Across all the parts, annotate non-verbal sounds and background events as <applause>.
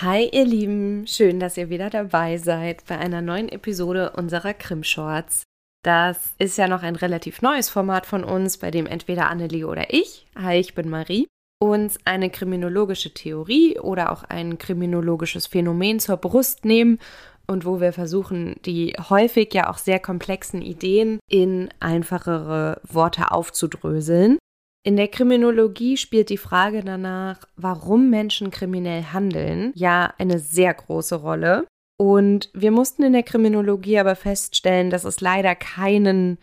Hi ihr Lieben, schön, dass ihr wieder dabei seid bei einer neuen Episode unserer Krim-Shorts. Das ist ja noch ein relativ neues Format von uns, bei dem entweder Annelie oder ich, hi, ich bin Marie, uns eine kriminologische Theorie oder auch ein kriminologisches Phänomen zur Brust nehmen und wo wir versuchen, die häufig ja auch sehr komplexen Ideen in einfachere Worte aufzudröseln. In der Kriminologie spielt die Frage danach, warum Menschen kriminell handeln, ja eine sehr große Rolle. Und wir mussten in der Kriminologie aber feststellen, dass es leider keinen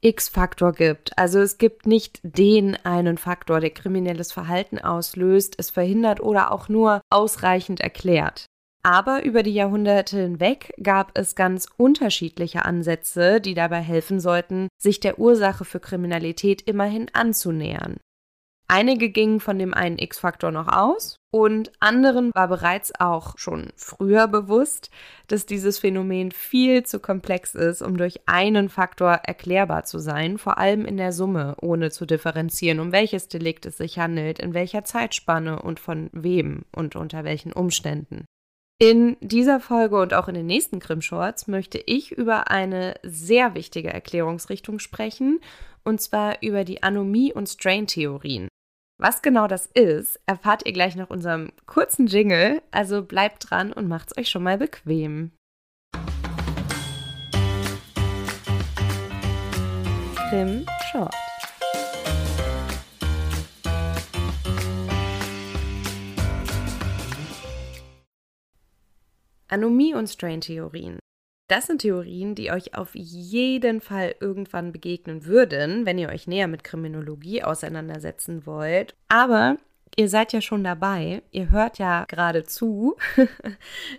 X-Faktor gibt. Also es gibt nicht den einen Faktor, der kriminelles Verhalten auslöst, es verhindert oder auch nur ausreichend erklärt. Aber über die Jahrhunderte hinweg gab es ganz unterschiedliche Ansätze, die dabei helfen sollten, sich der Ursache für Kriminalität immerhin anzunähern. Einige gingen von dem einen X-Faktor noch aus und anderen war bereits auch schon früher bewusst, dass dieses Phänomen viel zu komplex ist, um durch einen Faktor erklärbar zu sein, vor allem in der Summe, ohne zu differenzieren, um welches Delikt es sich handelt, in welcher Zeitspanne und von wem und unter welchen Umständen. In dieser Folge und auch in den nächsten Grimm-Shorts möchte ich über eine sehr wichtige Erklärungsrichtung sprechen, und zwar über die Anomie- und Strain-Theorien. Was genau das ist, erfahrt ihr gleich nach unserem kurzen Jingle, also bleibt dran und macht's euch schon mal bequem. Grimm Short. Anomie- und Strain-Theorien. Das sind Theorien, die euch auf jeden Fall irgendwann begegnen würden, wenn ihr euch näher mit Kriminologie auseinandersetzen wollt. Aber ihr seid ja schon dabei, ihr hört ja gerade zu. <laughs>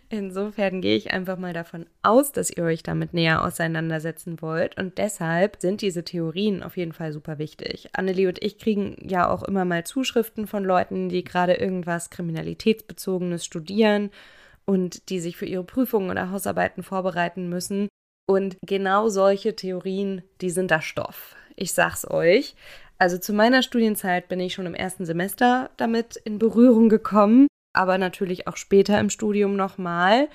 Insofern gehe ich einfach mal davon aus, dass ihr euch damit näher auseinandersetzen wollt. Und deshalb sind diese Theorien auf jeden Fall super wichtig. Annelie und ich kriegen ja auch immer mal Zuschriften von Leuten, die gerade irgendwas Kriminalitätsbezogenes studieren und die sich für ihre Prüfungen oder Hausarbeiten vorbereiten müssen. Und genau solche Theorien, die sind da Stoff. Ich sag's euch. Also zu meiner Studienzeit bin ich schon im ersten Semester damit in Berührung gekommen, aber natürlich auch später im Studium nochmal.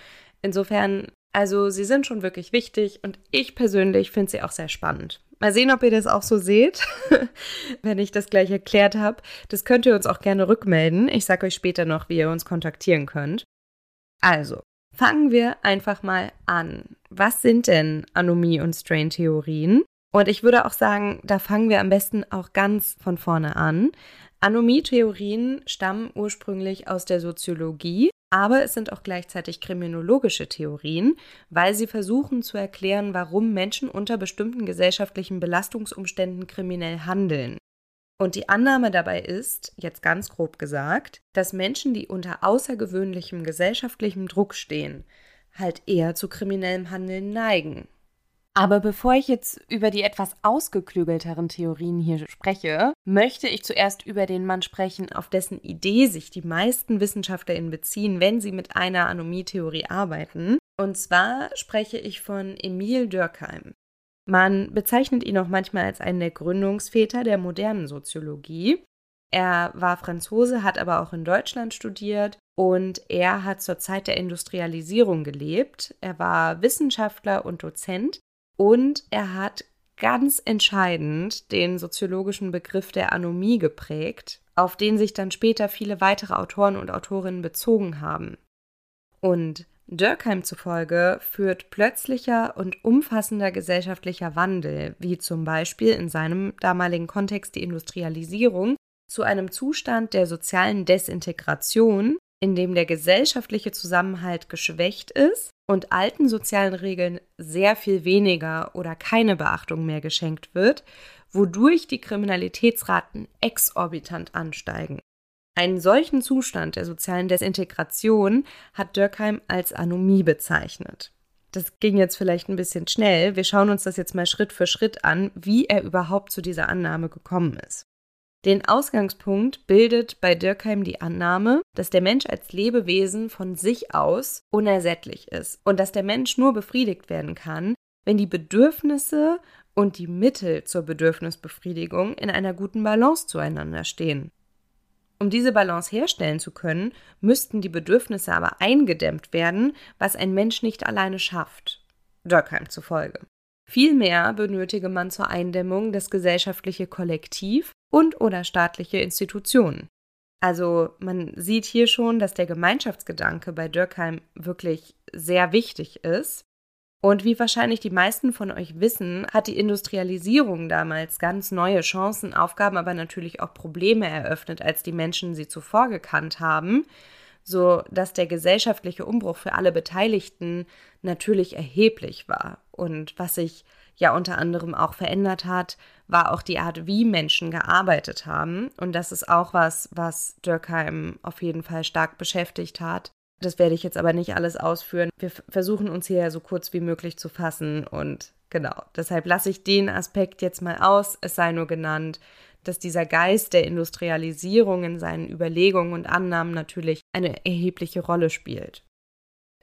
Insofern, also sie sind schon wirklich wichtig und ich persönlich finde sie auch sehr spannend. Mal sehen, ob ihr das auch so seht, <laughs> wenn ich das gleich erklärt habe. Das könnt ihr uns auch gerne rückmelden. Ich sage euch später noch, wie ihr uns kontaktieren könnt. Also, fangen wir einfach mal an. Was sind denn Anomie- und Strain-Theorien? Und ich würde auch sagen, da fangen wir am besten auch ganz von vorne an. Anomie-Theorien stammen ursprünglich aus der Soziologie, aber es sind auch gleichzeitig kriminologische Theorien, weil sie versuchen zu erklären, warum Menschen unter bestimmten gesellschaftlichen Belastungsumständen kriminell handeln. Und die Annahme dabei ist, jetzt ganz grob gesagt, dass Menschen, die unter außergewöhnlichem gesellschaftlichem Druck stehen, halt eher zu kriminellem Handeln neigen. Aber bevor ich jetzt über die etwas ausgeklügelteren Theorien hier spreche, möchte ich zuerst über den Mann sprechen, auf dessen Idee sich die meisten WissenschaftlerInnen beziehen, wenn sie mit einer Anomie-Theorie arbeiten. Und zwar spreche ich von Emil Dürkheim. Man bezeichnet ihn auch manchmal als einen der Gründungsväter der modernen Soziologie. Er war Franzose, hat aber auch in Deutschland studiert und er hat zur Zeit der Industrialisierung gelebt. Er war Wissenschaftler und Dozent und er hat ganz entscheidend den soziologischen Begriff der Anomie geprägt, auf den sich dann später viele weitere Autoren und Autorinnen bezogen haben. Und Durkheim zufolge führt plötzlicher und umfassender gesellschaftlicher Wandel, wie zum Beispiel in seinem damaligen Kontext die Industrialisierung, zu einem Zustand der sozialen Desintegration, in dem der gesellschaftliche Zusammenhalt geschwächt ist und alten sozialen Regeln sehr viel weniger oder keine Beachtung mehr geschenkt wird, wodurch die Kriminalitätsraten exorbitant ansteigen. Einen solchen Zustand der sozialen Desintegration hat Dürkheim als Anomie bezeichnet. Das ging jetzt vielleicht ein bisschen schnell. Wir schauen uns das jetzt mal Schritt für Schritt an, wie er überhaupt zu dieser Annahme gekommen ist. Den Ausgangspunkt bildet bei Dürkheim die Annahme, dass der Mensch als Lebewesen von sich aus unersättlich ist und dass der Mensch nur befriedigt werden kann, wenn die Bedürfnisse und die Mittel zur Bedürfnisbefriedigung in einer guten Balance zueinander stehen. Um diese Balance herstellen zu können, müssten die Bedürfnisse aber eingedämmt werden, was ein Mensch nicht alleine schafft. Durkheim zufolge. Vielmehr benötige man zur Eindämmung das gesellschaftliche Kollektiv und oder staatliche Institutionen. Also man sieht hier schon, dass der Gemeinschaftsgedanke bei Durkheim wirklich sehr wichtig ist. Und wie wahrscheinlich die meisten von euch wissen, hat die Industrialisierung damals ganz neue Chancen, Aufgaben, aber natürlich auch Probleme eröffnet, als die Menschen sie zuvor gekannt haben, so dass der gesellschaftliche Umbruch für alle Beteiligten natürlich erheblich war. Und was sich ja unter anderem auch verändert hat, war auch die Art, wie Menschen gearbeitet haben. Und das ist auch was, was Durkheim auf jeden Fall stark beschäftigt hat. Das werde ich jetzt aber nicht alles ausführen. Wir versuchen uns hier so kurz wie möglich zu fassen und genau, deshalb lasse ich den Aspekt jetzt mal aus. Es sei nur genannt, dass dieser Geist der Industrialisierung in seinen Überlegungen und Annahmen natürlich eine erhebliche Rolle spielt.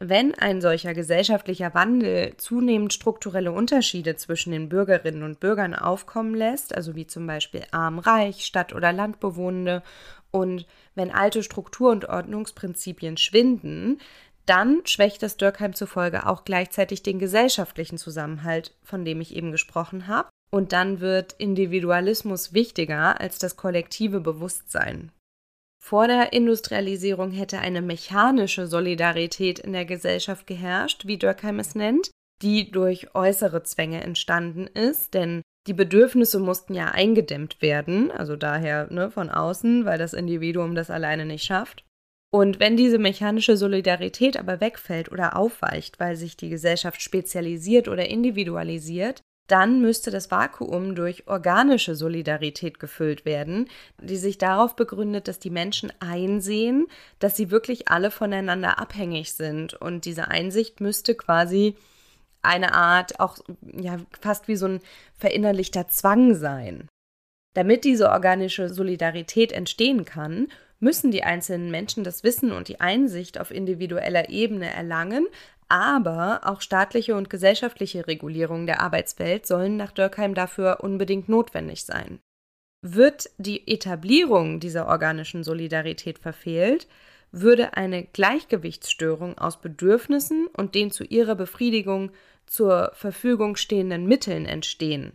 Wenn ein solcher gesellschaftlicher Wandel zunehmend strukturelle Unterschiede zwischen den Bürgerinnen und Bürgern aufkommen lässt, also wie zum Beispiel arm-reich, Stadt- oder Landbewohnende, und wenn alte Struktur- und Ordnungsprinzipien schwinden, dann schwächt das Dürkheim zufolge auch gleichzeitig den gesellschaftlichen Zusammenhalt, von dem ich eben gesprochen habe. Und dann wird Individualismus wichtiger als das kollektive Bewusstsein. Vor der Industrialisierung hätte eine mechanische Solidarität in der Gesellschaft geherrscht, wie Dürkheim es nennt, die durch äußere Zwänge entstanden ist, denn die Bedürfnisse mussten ja eingedämmt werden, also daher ne, von außen, weil das Individuum das alleine nicht schafft. Und wenn diese mechanische Solidarität aber wegfällt oder aufweicht, weil sich die Gesellschaft spezialisiert oder individualisiert, dann müsste das Vakuum durch organische Solidarität gefüllt werden, die sich darauf begründet, dass die Menschen einsehen, dass sie wirklich alle voneinander abhängig sind. Und diese Einsicht müsste quasi eine Art, auch ja, fast wie so ein verinnerlichter Zwang sein. Damit diese organische Solidarität entstehen kann, müssen die einzelnen Menschen das Wissen und die Einsicht auf individueller Ebene erlangen, aber auch staatliche und gesellschaftliche Regulierungen der Arbeitswelt sollen nach Dürkheim dafür unbedingt notwendig sein. Wird die Etablierung dieser organischen Solidarität verfehlt, würde eine Gleichgewichtsstörung aus Bedürfnissen und den zu ihrer Befriedigung zur Verfügung stehenden Mitteln entstehen.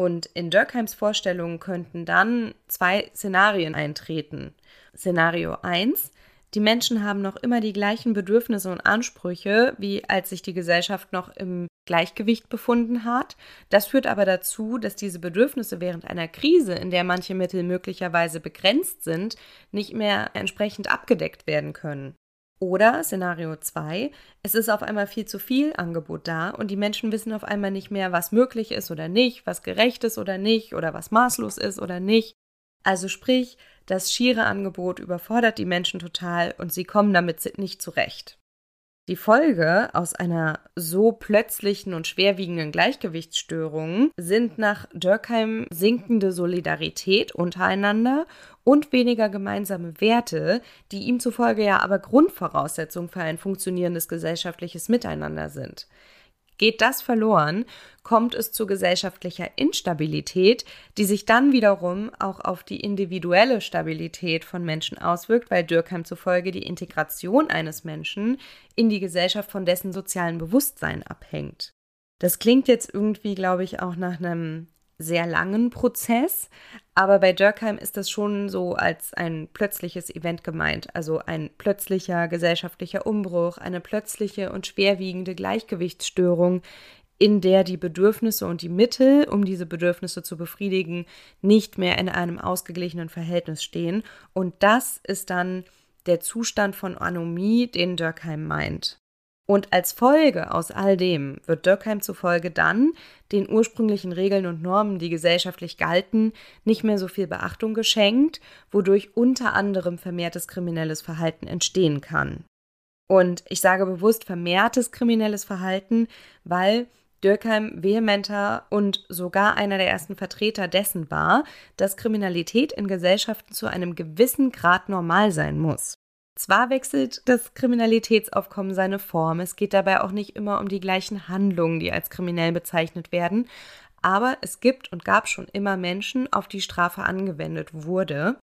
Und in Dürkheims Vorstellungen könnten dann zwei Szenarien eintreten. Szenario 1 die Menschen haben noch immer die gleichen Bedürfnisse und Ansprüche, wie als sich die Gesellschaft noch im Gleichgewicht befunden hat. Das führt aber dazu, dass diese Bedürfnisse während einer Krise, in der manche Mittel möglicherweise begrenzt sind, nicht mehr entsprechend abgedeckt werden können. Oder Szenario 2, es ist auf einmal viel zu viel Angebot da und die Menschen wissen auf einmal nicht mehr, was möglich ist oder nicht, was gerecht ist oder nicht oder was maßlos ist oder nicht. Also sprich, das schiere Angebot überfordert die Menschen total und sie kommen damit nicht zurecht. Die Folge aus einer so plötzlichen und schwerwiegenden Gleichgewichtsstörung sind nach Dürkheim sinkende Solidarität untereinander und weniger gemeinsame Werte, die ihm zufolge ja aber Grundvoraussetzung für ein funktionierendes gesellschaftliches Miteinander sind. Geht das verloren, kommt es zu gesellschaftlicher Instabilität, die sich dann wiederum auch auf die individuelle Stabilität von Menschen auswirkt, weil Dürkheim zufolge die Integration eines Menschen in die Gesellschaft von dessen sozialen Bewusstsein abhängt. Das klingt jetzt irgendwie, glaube ich, auch nach einem sehr langen Prozess, aber bei Durkheim ist das schon so als ein plötzliches Event gemeint, also ein plötzlicher gesellschaftlicher Umbruch, eine plötzliche und schwerwiegende Gleichgewichtsstörung, in der die Bedürfnisse und die Mittel, um diese Bedürfnisse zu befriedigen, nicht mehr in einem ausgeglichenen Verhältnis stehen. Und das ist dann der Zustand von Anomie, den Durkheim meint. Und als Folge aus all dem wird Dürkheim zufolge dann den ursprünglichen Regeln und Normen, die gesellschaftlich galten, nicht mehr so viel Beachtung geschenkt, wodurch unter anderem vermehrtes kriminelles Verhalten entstehen kann. Und ich sage bewusst vermehrtes kriminelles Verhalten, weil Dürkheim vehementer und sogar einer der ersten Vertreter dessen war, dass Kriminalität in Gesellschaften zu einem gewissen Grad normal sein muss. Zwar wechselt das Kriminalitätsaufkommen seine Form, es geht dabei auch nicht immer um die gleichen Handlungen, die als kriminell bezeichnet werden, aber es gibt und gab schon immer Menschen, auf die Strafe angewendet wurde.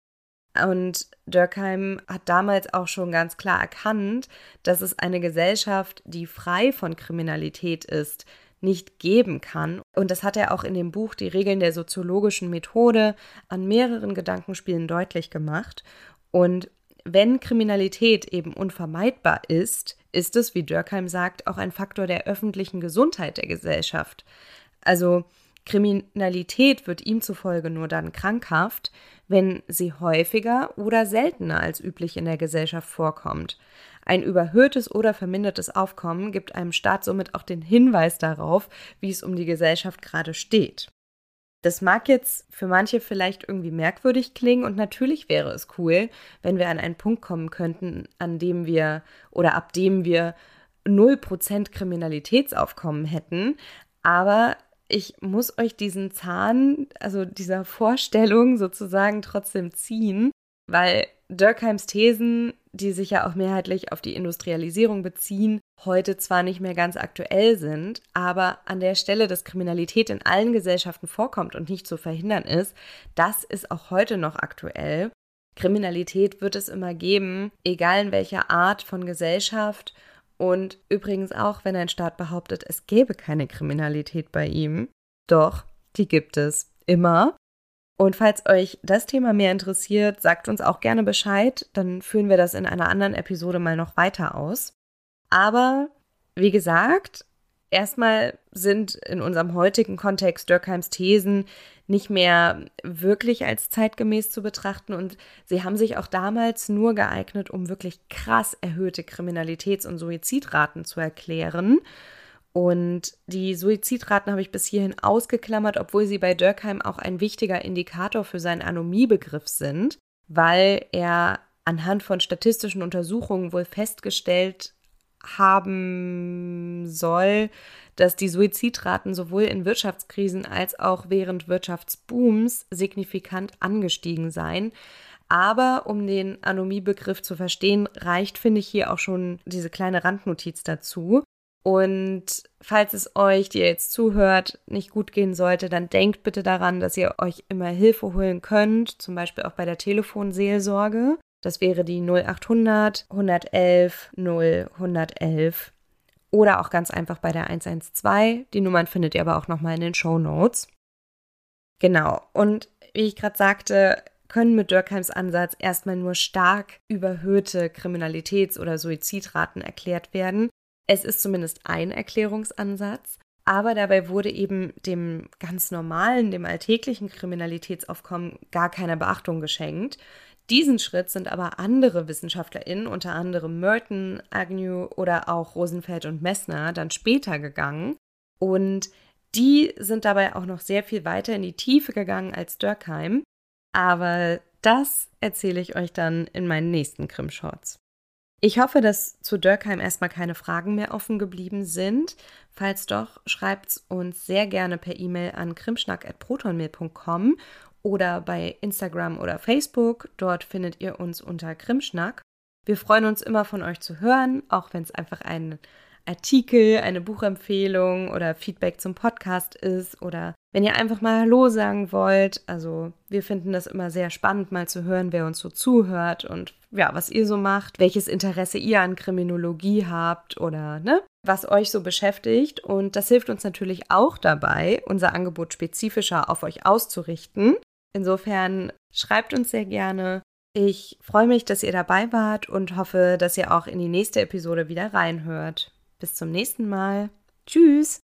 Und Durkheim hat damals auch schon ganz klar erkannt, dass es eine Gesellschaft, die frei von Kriminalität ist, nicht geben kann. Und das hat er auch in dem Buch Die Regeln der soziologischen Methode an mehreren Gedankenspielen deutlich gemacht. Und wenn Kriminalität eben unvermeidbar ist, ist es, wie Durkheim sagt, auch ein Faktor der öffentlichen Gesundheit der Gesellschaft. Also Kriminalität wird ihm zufolge nur dann krankhaft, wenn sie häufiger oder seltener als üblich in der Gesellschaft vorkommt. Ein überhöhtes oder vermindertes Aufkommen gibt einem Staat somit auch den Hinweis darauf, wie es um die Gesellschaft gerade steht. Das mag jetzt für manche vielleicht irgendwie merkwürdig klingen und natürlich wäre es cool, wenn wir an einen Punkt kommen könnten, an dem wir oder ab dem wir 0% Kriminalitätsaufkommen hätten. Aber ich muss euch diesen Zahn, also dieser Vorstellung sozusagen trotzdem ziehen, weil Durkheims Thesen, die sich ja auch mehrheitlich auf die Industrialisierung beziehen, heute zwar nicht mehr ganz aktuell sind, aber an der Stelle, dass Kriminalität in allen Gesellschaften vorkommt und nicht zu verhindern ist, das ist auch heute noch aktuell. Kriminalität wird es immer geben, egal in welcher Art von Gesellschaft und übrigens auch, wenn ein Staat behauptet, es gäbe keine Kriminalität bei ihm. Doch, die gibt es immer. Und falls euch das Thema mehr interessiert, sagt uns auch gerne Bescheid, dann führen wir das in einer anderen Episode mal noch weiter aus. Aber wie gesagt, erstmal sind in unserem heutigen Kontext Durkheims Thesen nicht mehr wirklich als zeitgemäß zu betrachten und sie haben sich auch damals nur geeignet, um wirklich krass erhöhte Kriminalitäts- und Suizidraten zu erklären. Und die Suizidraten habe ich bis hierhin ausgeklammert, obwohl sie bei Durkheim auch ein wichtiger Indikator für seinen Anomiebegriff sind, weil er anhand von statistischen Untersuchungen wohl festgestellt haben soll, dass die Suizidraten sowohl in Wirtschaftskrisen als auch während Wirtschaftsbooms signifikant angestiegen seien. Aber um den Anomiebegriff zu verstehen, reicht, finde ich, hier auch schon diese kleine Randnotiz dazu. Und falls es euch, die ihr jetzt zuhört, nicht gut gehen sollte, dann denkt bitte daran, dass ihr euch immer Hilfe holen könnt, zum Beispiel auch bei der Telefonseelsorge. Das wäre die 0800 111 0 111 oder auch ganz einfach bei der 112. Die Nummern findet ihr aber auch nochmal in den Show Notes. Genau. Und wie ich gerade sagte, können mit Durkheims Ansatz erstmal nur stark überhöhte Kriminalitäts- oder Suizidraten erklärt werden. Es ist zumindest ein Erklärungsansatz, aber dabei wurde eben dem ganz normalen, dem alltäglichen Kriminalitätsaufkommen gar keine Beachtung geschenkt. Diesen Schritt sind aber andere WissenschaftlerInnen, unter anderem Merton, Agnew oder auch Rosenfeld und Messner, dann später gegangen. Und die sind dabei auch noch sehr viel weiter in die Tiefe gegangen als Durkheim. Aber das erzähle ich euch dann in meinen nächsten Krim-Shorts. Ich hoffe, dass zu Durkheim erstmal keine Fragen mehr offen geblieben sind. Falls doch, schreibt uns sehr gerne per E-Mail an krimschnack.protonmail.com oder bei Instagram oder Facebook. Dort findet ihr uns unter Krimschnack. Wir freuen uns immer von euch zu hören, auch wenn es einfach ein Artikel, eine Buchempfehlung oder Feedback zum Podcast ist oder wenn ihr einfach mal Hallo sagen wollt. Also wir finden das immer sehr spannend, mal zu hören, wer uns so zuhört und ja, was ihr so macht, welches Interesse ihr an Kriminologie habt oder ne, was euch so beschäftigt. Und das hilft uns natürlich auch dabei, unser Angebot spezifischer auf euch auszurichten. Insofern schreibt uns sehr gerne. Ich freue mich, dass ihr dabei wart und hoffe, dass ihr auch in die nächste Episode wieder reinhört. Bis zum nächsten Mal. Tschüss.